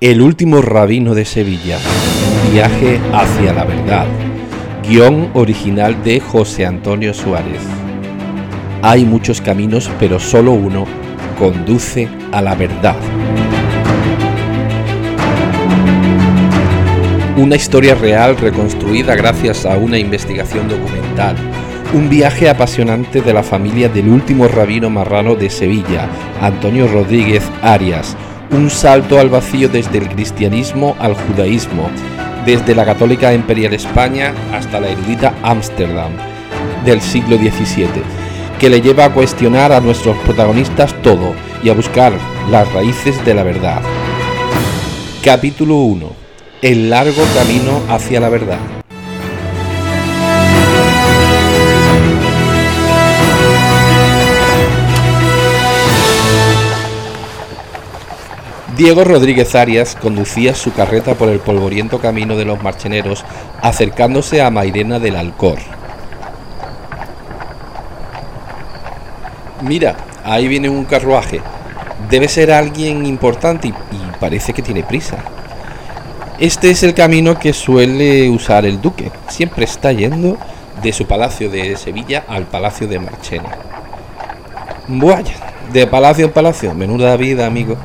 El último rabino de Sevilla. Viaje hacia la verdad. Guión original de José Antonio Suárez. Hay muchos caminos, pero solo uno conduce a la verdad. Una historia real reconstruida gracias a una investigación documental. Un viaje apasionante de la familia del último rabino marrano de Sevilla, Antonio Rodríguez Arias un salto al vacío desde el cristianismo al judaísmo, desde la católica imperial España hasta la erudita Ámsterdam del siglo XVII, que le lleva a cuestionar a nuestros protagonistas todo y a buscar las raíces de la verdad. Capítulo 1. El largo camino hacia la verdad. Diego Rodríguez Arias conducía su carreta por el polvoriento camino de los marcheneros, acercándose a Mairena del Alcor. Mira, ahí viene un carruaje. Debe ser alguien importante y, parece que tiene prisa. Este es el camino que suele usar el duque. Siempre está yendo de su palacio de Sevilla al palacio de Marchena. Vaya, de palacio en palacio, menuda vida, amigo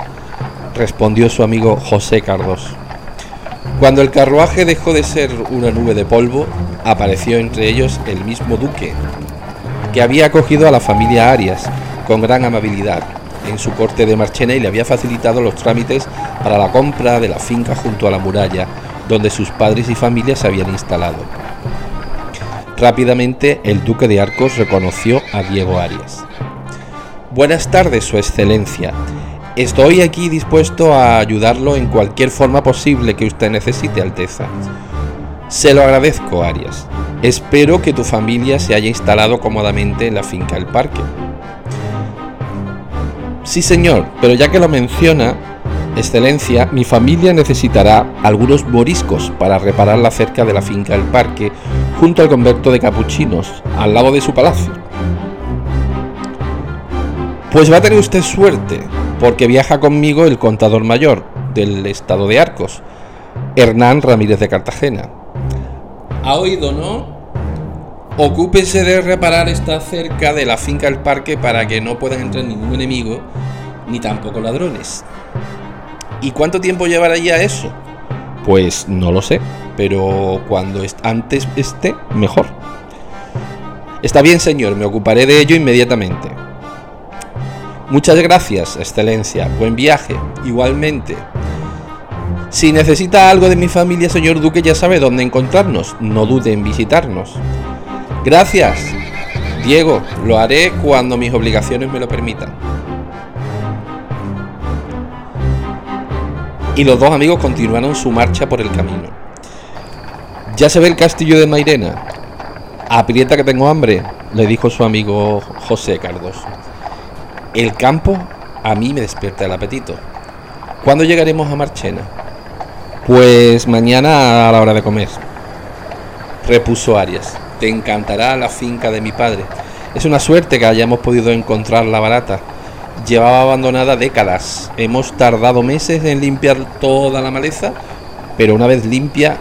respondió su amigo José Cardos. Cuando el carruaje dejó de ser una nube de polvo, apareció entre ellos el mismo duque, que había acogido a la familia Arias con gran amabilidad en su corte de Marchena y le había facilitado los trámites para la compra de la finca junto a la muralla, donde sus padres y familia se habían instalado. Rápidamente el duque de Arcos reconoció a Diego Arias. Buenas tardes, Su Excelencia. Estoy aquí dispuesto a ayudarlo en cualquier forma posible que usted necesite, Alteza. Se lo agradezco, Arias. Espero que tu familia se haya instalado cómodamente en la finca del parque. Sí, señor, pero ya que lo menciona, Excelencia, mi familia necesitará algunos moriscos para reparar la cerca de la finca del parque, junto al convento de capuchinos, al lado de su palacio. Pues va a tener usted suerte, porque viaja conmigo el contador mayor del estado de Arcos, Hernán Ramírez de Cartagena. ¿Ha oído, no? Ocúpese de reparar esta cerca de la finca del parque para que no puedan entrar ningún enemigo, ni tampoco ladrones. ¿Y cuánto tiempo llevaría eso? Pues no lo sé, pero cuando antes esté, mejor. Está bien, señor, me ocuparé de ello inmediatamente. Muchas gracias, Excelencia. Buen viaje. Igualmente. Si necesita algo de mi familia, señor Duque, ya sabe dónde encontrarnos. No dude en visitarnos. Gracias. Diego, lo haré cuando mis obligaciones me lo permitan. Y los dos amigos continuaron su marcha por el camino. Ya se ve el castillo de Mairena. Aprieta que tengo hambre, le dijo su amigo José Cardos. El campo a mí me despierta el apetito. ¿Cuándo llegaremos a Marchena? Pues mañana a la hora de comer. Repuso Arias. Te encantará la finca de mi padre. Es una suerte que hayamos podido encontrarla barata. Llevaba abandonada décadas. Hemos tardado meses en limpiar toda la maleza, pero una vez limpia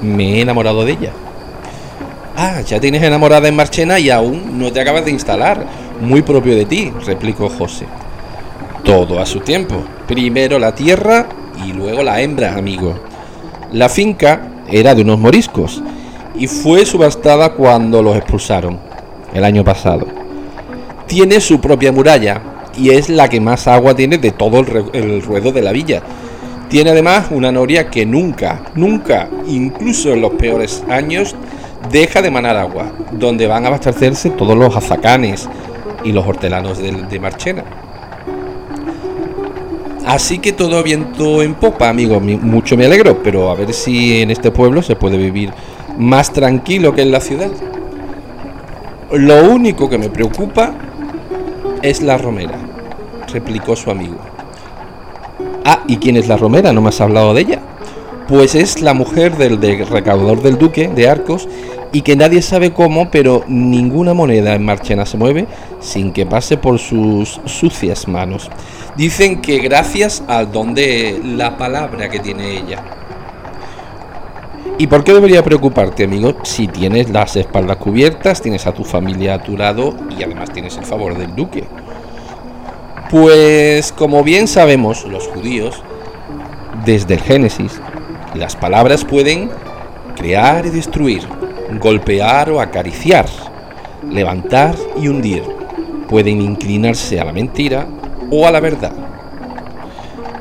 me he enamorado de ella. Ah, ya tienes enamorada en Marchena y aún no te acabas de instalar. Muy propio de ti, replicó José. Todo a su tiempo. Primero la tierra y luego la hembra, amigo. La finca era de unos moriscos y fue subastada cuando los expulsaron, el año pasado. Tiene su propia muralla y es la que más agua tiene de todo el, ruedo de la villa. Tiene además una noria que nunca, nunca, incluso en los peores años, deja de manar agua, donde van a abastecerse todos los azacanes y los hortelanos de, Marchena. Así que todo viento en popa, amigo. Mucho me alegro, pero a ver si en este pueblo se puede vivir más tranquilo que en la ciudad. Lo único que me preocupa es la romera, replicó su amigo. Ah, ¿y quién es la romera? ¿No me has hablado de ella? Pues es la mujer del, del recaudador del duque de Arcos y que nadie sabe cómo, pero ninguna moneda en Marchena se mueve sin que pase por sus sucias manos. Dicen que gracias al don de la palabra que tiene ella. ¿Y por qué debería preocuparte, amigo? Si tienes las espaldas cubiertas, tienes a tu familia a tu lado y además tienes el favor del duque. Pues como bien sabemos los judíos, desde el Génesis, las palabras pueden crear y destruir, golpear o acariciar, levantar y hundir. Pueden inclinarse a la mentira o a la verdad.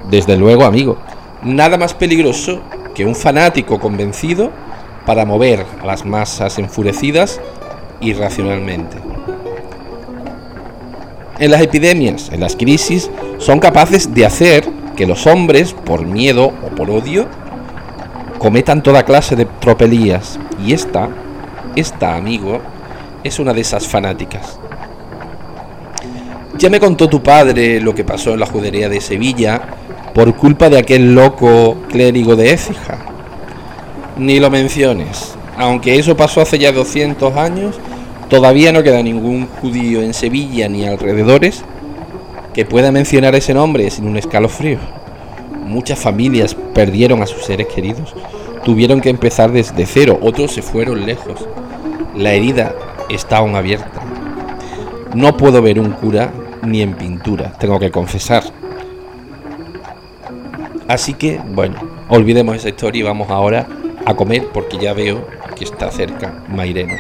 Desde luego, amigo, nada más peligroso que un fanático convencido para mover a las masas enfurecidas irracionalmente. En las epidemias, en las crisis, son capaces de hacer que los hombres, por miedo o por odio, cometan toda clase de tropelías. Y esta, esta, amigo, es una de esas fanáticas. Ya me contó tu padre lo que pasó en la judería de Sevilla por culpa de aquel loco clérigo de Écija. Ni lo menciones. Aunque eso pasó hace ya 200 años, todavía no queda ningún judío en Sevilla ni alrededores que pueda mencionar ese nombre sin un escalofrío. Muchas familias perdieron a sus seres queridos, tuvieron que empezar desde cero, otros se fueron lejos. La herida está aún abierta. No puedo ver un cura ni en pintura, tengo que confesar. Así que, bueno, olvidemos esa historia y vamos ahora a comer porque ya veo que está cerca Maireno.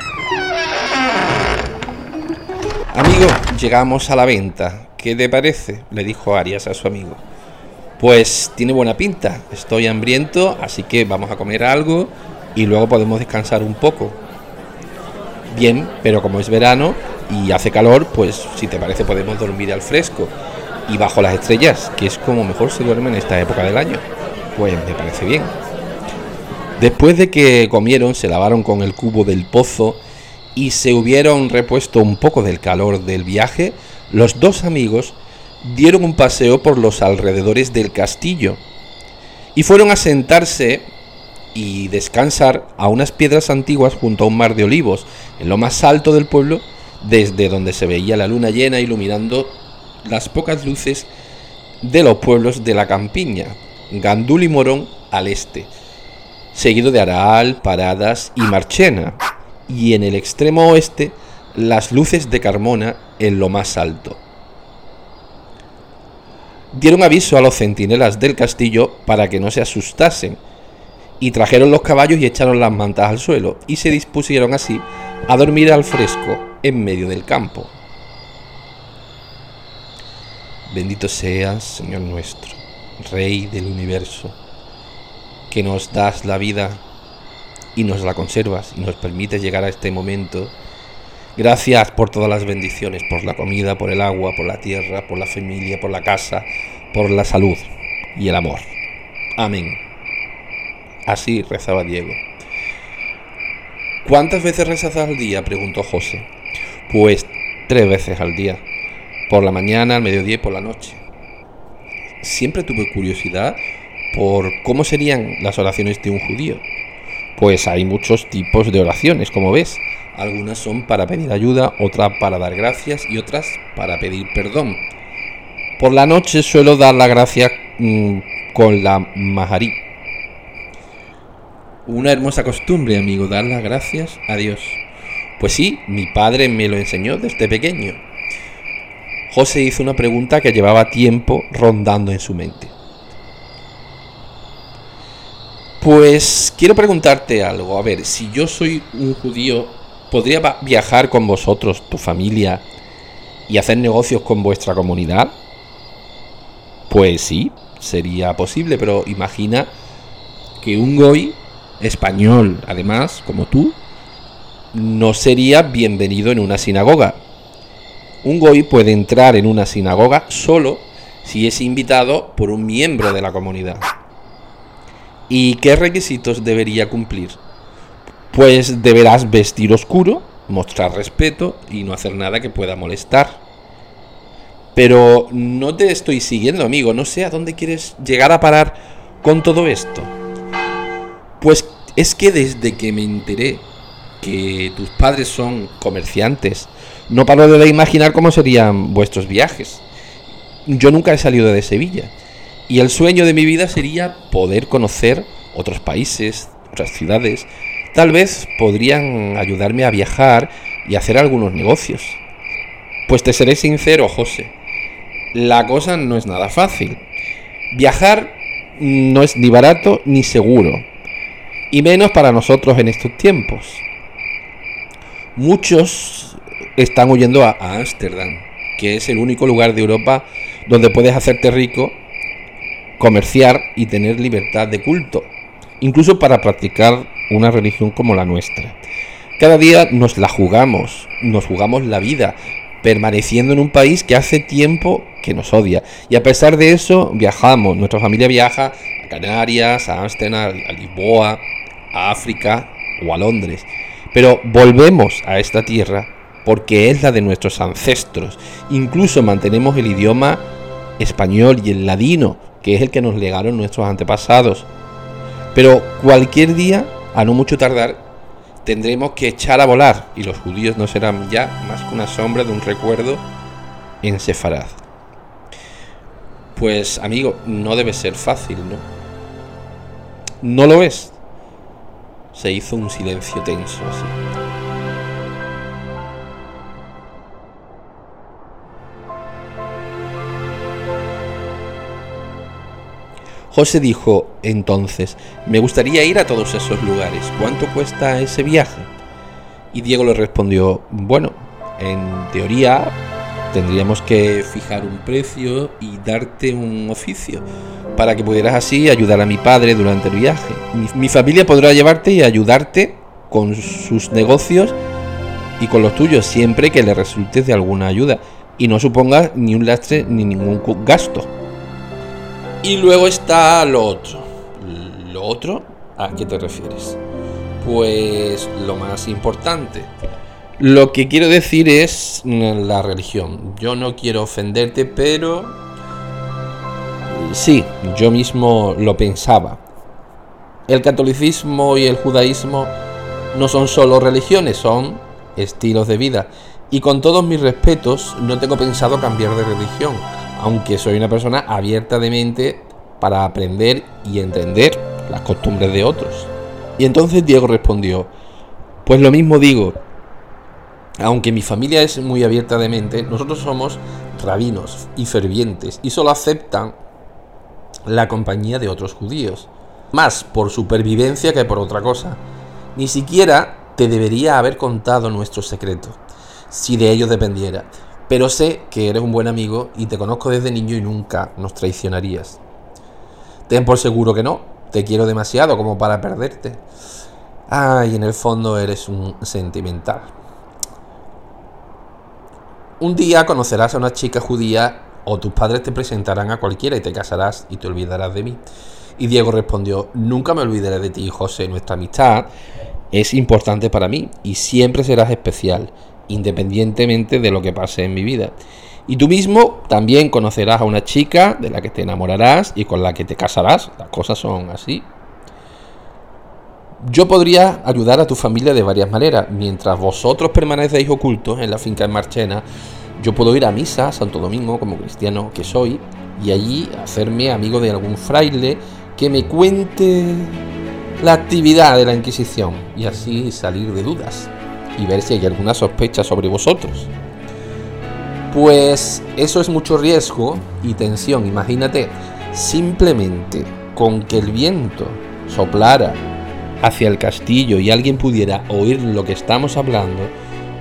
Amigo, llegamos a la venta. ¿Qué te parece? le dijo Arias a su amigo. Pues tiene buena pinta, estoy hambriento, así que vamos a comer algo y luego podemos descansar un poco. Bien, pero como es verano y hace calor, pues si te parece podemos dormir al fresco y bajo las estrellas, que es como mejor se duerme en esta época del año. Pues me parece bien. Después de que comieron, se lavaron con el cubo del pozo y se hubieron repuesto un poco del calor del viaje, los dos amigos dieron un paseo por los alrededores del castillo y fueron a sentarse y descansar a unas piedras antiguas junto a un mar de olivos, en lo más alto del pueblo, desde donde se veía la luna llena iluminando las pocas luces de los pueblos de la campiña, Gandul y Morón al este, seguido de Aral, Paradas y Marchena, y en el extremo oeste las luces de Carmona en lo más alto dieron aviso a los centinelas del castillo para que no se asustasen, y trajeron los caballos y echaron las mantas al suelo, y se dispusieron así a dormir al fresco en medio del campo. Bendito seas, Señor nuestro, Rey del universo, que nos das la vida y nos la conservas y nos permites llegar a este momento. Gracias por todas las bendiciones, por la comida, por el agua, por la tierra, por la familia, por la casa, por la salud y el amor. Amén. Así rezaba Diego. ¿Cuántas veces rezas al día? preguntó José. Pues tres veces al día. Por la mañana, al mediodía y por la noche. Siempre tuve curiosidad por cómo serían las oraciones de un judío. Pues hay muchos tipos de oraciones, como ves. Algunas son para pedir ayuda, otras para dar gracias y otras para pedir perdón. Por la noche suelo dar la gracia mm, con la majarí. Una hermosa costumbre, amigo, dar las gracias a Dios. Pues sí, mi padre me lo enseñó desde pequeño. José hizo una pregunta que llevaba tiempo rondando en su mente. Pues quiero preguntarte algo. A ver, si yo soy un judío, ¿podría viajar con vosotros, tu familia, y hacer negocios con vuestra comunidad? Pues sí, sería posible, pero imagina que un goy español, además, como tú, no sería bienvenido en una sinagoga. Un goy puede entrar en una sinagoga solo si es invitado por un miembro de la comunidad. ¿Y qué requisitos debería cumplir? Pues deberás vestir oscuro, mostrar respeto y no hacer nada que pueda molestar. Pero no te estoy siguiendo, amigo. No sé a dónde quieres llegar a parar con todo esto. Pues es que desde que me enteré que tus padres son comerciantes, no paro de imaginar cómo serían vuestros viajes. Yo nunca he salido de Sevilla y el sueño de mi vida sería poder conocer otros países, otras ciudades. Tal vez podrían ayudarme a viajar y hacer algunos negocios. Pues te seré sincero, José. La cosa no es nada fácil. Viajar no es ni barato ni seguro. Y menos para nosotros en estos tiempos. Muchos están huyendo a Ámsterdam, que es el único lugar de Europa donde puedes hacerte rico, comerciar y tener libertad de culto, incluso para practicar una religión como la nuestra. Cada día nos la jugamos, nos jugamos la vida, permaneciendo en un país que hace tiempo que nos odia. Y a pesar de eso, viajamos. Nuestra familia viaja a Canarias, a Ámsterdam, a Lisboa, a África o a Londres. Pero volvemos a esta tierra porque es la de nuestros ancestros. Incluso mantenemos el idioma español y el ladino, que es el que nos legaron nuestros antepasados. Pero cualquier día, a no mucho tardar, tendremos que echar a volar y los judíos no serán ya más que una sombra de un recuerdo en Sefarad. Pues amigo, no debe ser fácil, ¿no? No lo es. Se hizo un silencio tenso así. José dijo entonces, me gustaría ir a todos esos lugares, ¿cuánto cuesta ese viaje? Y Diego le respondió, bueno, en teoría tendríamos que fijar un precio y darte un oficio para que pudieras así ayudar a mi padre durante el viaje. Mi, familia podrá llevarte y ayudarte con sus negocios y con los tuyos siempre que le resultes de alguna ayuda y no suponga ni un lastre ni ningún gasto. Y luego está lo otro. ¿Lo otro? ¿A qué te refieres? Pues lo más importante. Lo que quiero decir es la religión. Yo no quiero ofenderte, pero sí, yo mismo lo pensaba. El catolicismo y el judaísmo no son solo religiones, son estilos de vida. Y con todos mis respetos, no tengo pensado cambiar de religión aunque soy una persona abierta de mente para aprender y entender las costumbres de otros. Y entonces Diego respondió, pues lo mismo digo, aunque mi familia es muy abierta de mente, nosotros somos rabinos y fervientes y solo aceptan la compañía de otros judíos, más por supervivencia que por otra cosa. Ni siquiera te debería haber contado nuestro secreto, si de ello dependiera pero sé que eres un buen amigo y te conozco desde niño y nunca nos traicionarías. Ten por seguro que no, te quiero demasiado como para perderte. Ay, en el fondo eres un sentimental. Un día conocerás a una chica judía o tus padres te presentarán a cualquiera y te casarás y te olvidarás de mí. Y Diego respondió, nunca me olvidaré de ti, José, nuestra amistad es importante para mí y siempre serás especial independientemente de lo que pase en mi vida. Y tú mismo también conocerás a una chica de la que te enamorarás y con la que te casarás. Las cosas son así. Yo podría ayudar a tu familia de varias maneras. Mientras vosotros permanecéis ocultos en la finca de Marchena, yo puedo ir a misa Santo Domingo como cristiano que soy y allí hacerme amigo de algún fraile que me cuente la actividad de la Inquisición y así salir de dudas y ver si hay alguna sospecha sobre vosotros. Pues eso es mucho riesgo y tensión. Imagínate, simplemente con que el viento soplara hacia el castillo y alguien pudiera oír lo que estamos hablando,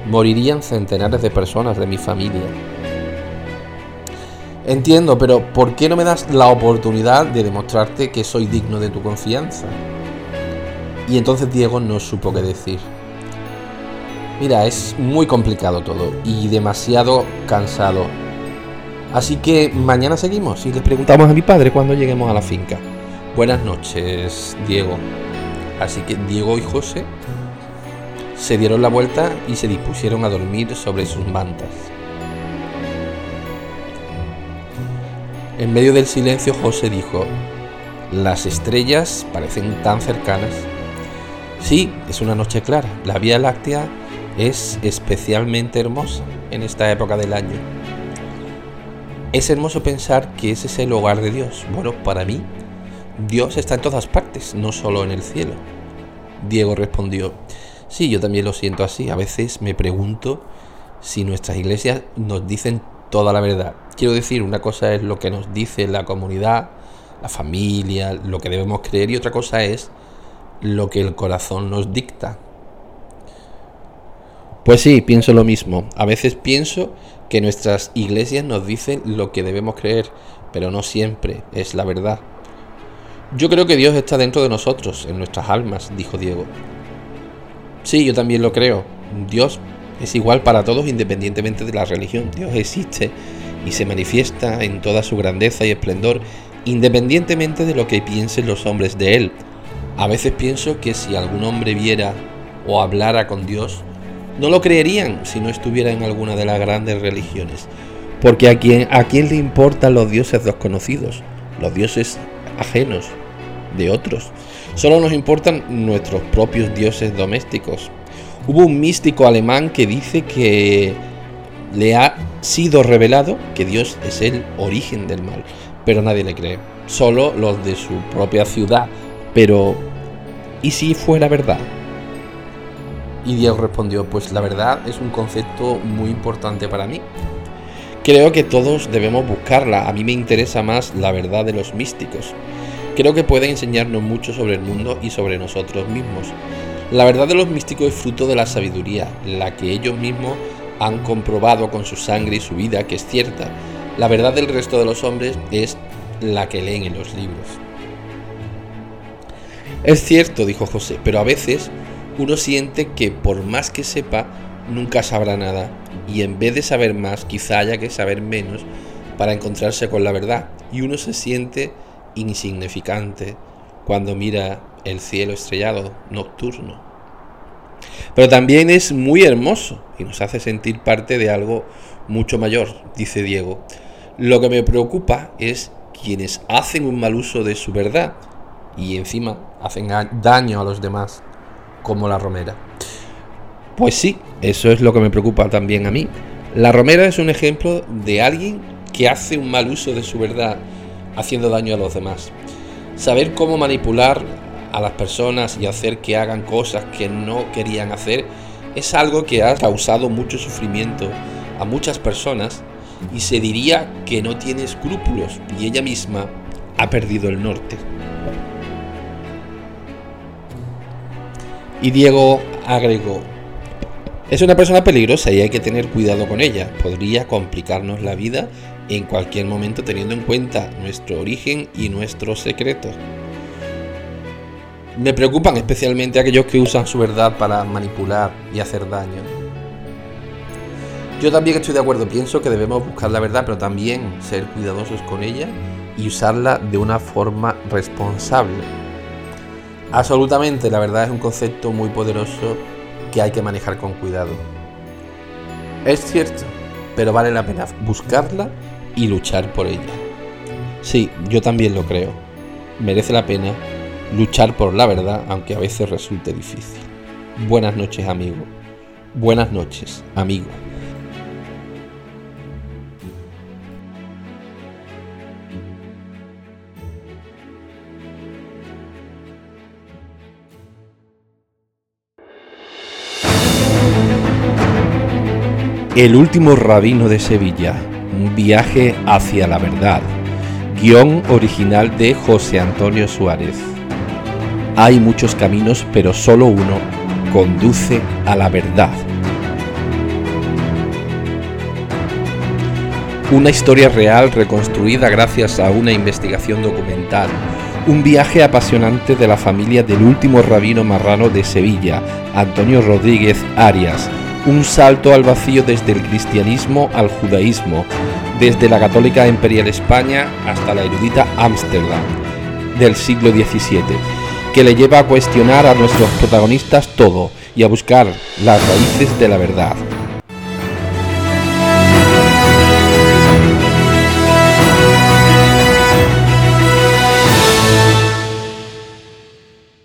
morirían centenares de personas de mi familia. Entiendo, pero ¿por qué no me das la oportunidad de demostrarte que soy digno de tu confianza? Y entonces Diego no supo qué decir. Mira, es muy complicado todo y demasiado cansado. Así que mañana seguimos y les preguntamos a mi padre cuando lleguemos a la finca. Buenas noches, Diego. Así que Diego y José se dieron la vuelta y se dispusieron a dormir sobre sus mantas. En medio del silencio José dijo, las estrellas parecen tan cercanas Sí, es una noche clara. La Vía Láctea es especialmente hermosa en esta época del año. Es hermoso pensar que ese es el hogar de Dios. Bueno, para mí, Dios está en todas partes, no solo en el cielo. Diego respondió, sí, yo también lo siento así. A veces me pregunto si nuestras iglesias nos dicen toda la verdad. Quiero decir, una cosa es lo que nos dice la comunidad, la familia, lo que debemos creer y otra cosa es lo que el corazón nos dicta. Pues sí, pienso lo mismo. A veces pienso que nuestras iglesias nos dicen lo que debemos creer, pero no siempre es la verdad. Yo creo que Dios está dentro de nosotros, en nuestras almas, dijo Diego. Sí, yo también lo creo. Dios es igual para todos independientemente de la religión. Dios existe y se manifiesta en toda su grandeza y esplendor independientemente de lo que piensen los hombres de Él. A veces pienso que si algún hombre viera o hablara con Dios, no lo creerían si no estuviera en alguna de las grandes religiones. Porque a quién, a quién le importan los dioses desconocidos, los dioses ajenos de otros. Solo nos importan nuestros propios dioses domésticos. Hubo un místico alemán que dice que le ha sido revelado que Dios es el origen del mal, pero nadie le cree. Solo los de su propia ciudad. Pero, ¿y si fuera verdad? Y Diego respondió, pues la verdad es un concepto muy importante para mí. Creo que todos debemos buscarla. A mí me interesa más la verdad de los místicos. Creo que puede enseñarnos mucho sobre el mundo y sobre nosotros mismos. La verdad de los místicos es fruto de la sabiduría, la que ellos mismos han comprobado con su sangre y su vida que es cierta. La verdad del resto de los hombres es la que leen en los libros. Es cierto, dijo José, pero a veces uno siente que por más que sepa, nunca sabrá nada, y en vez de saber más, quizá haya que saber menos para encontrarse con la verdad, y uno se siente insignificante cuando mira el cielo estrellado nocturno. Pero también es muy hermoso y nos hace sentir parte de algo mucho mayor, dice Diego. Lo que me preocupa es quienes hacen un mal uso de su verdad y encima hacen daño a los demás como la romera. Pues sí, eso es lo que me preocupa también a mí. La romera es un ejemplo de alguien que hace un mal uso de su verdad, haciendo daño a los demás. Saber cómo manipular a las personas y hacer que hagan cosas que no querían hacer es algo que ha causado mucho sufrimiento a muchas personas y se diría que no tiene escrúpulos y ella misma ha perdido el norte. Y Diego agregó, es una persona peligrosa y hay que tener cuidado con ella. Podría complicarnos la vida en cualquier momento teniendo en cuenta nuestro origen y nuestros secretos. Me preocupan especialmente aquellos que usan su verdad para manipular y hacer daño. Yo también estoy de acuerdo, pienso que debemos buscar la verdad, pero también ser cuidadosos con ella y usarla de una forma responsable. Absolutamente, la verdad es un concepto muy poderoso que hay que manejar con cuidado. Es cierto, pero vale la pena buscarla y luchar por ella. Sí, yo también lo creo. Merece la pena luchar por la verdad, aunque a veces resulte difícil. Buenas noches, amigo. Buenas noches, amigo. El último rabino de Sevilla, un viaje hacia la verdad. Guión original de José Antonio Suárez. Hay muchos caminos, pero solo uno conduce a la verdad. Una historia real reconstruida gracias a una investigación documental. Un viaje apasionante de la familia del último rabino marrano de Sevilla, Antonio Rodríguez Arias, un salto al vacío desde el cristianismo al judaísmo, desde la católica imperial España hasta la erudita Ámsterdam del siglo XVII, que le lleva a cuestionar a nuestros protagonistas todo y a buscar las raíces de la verdad.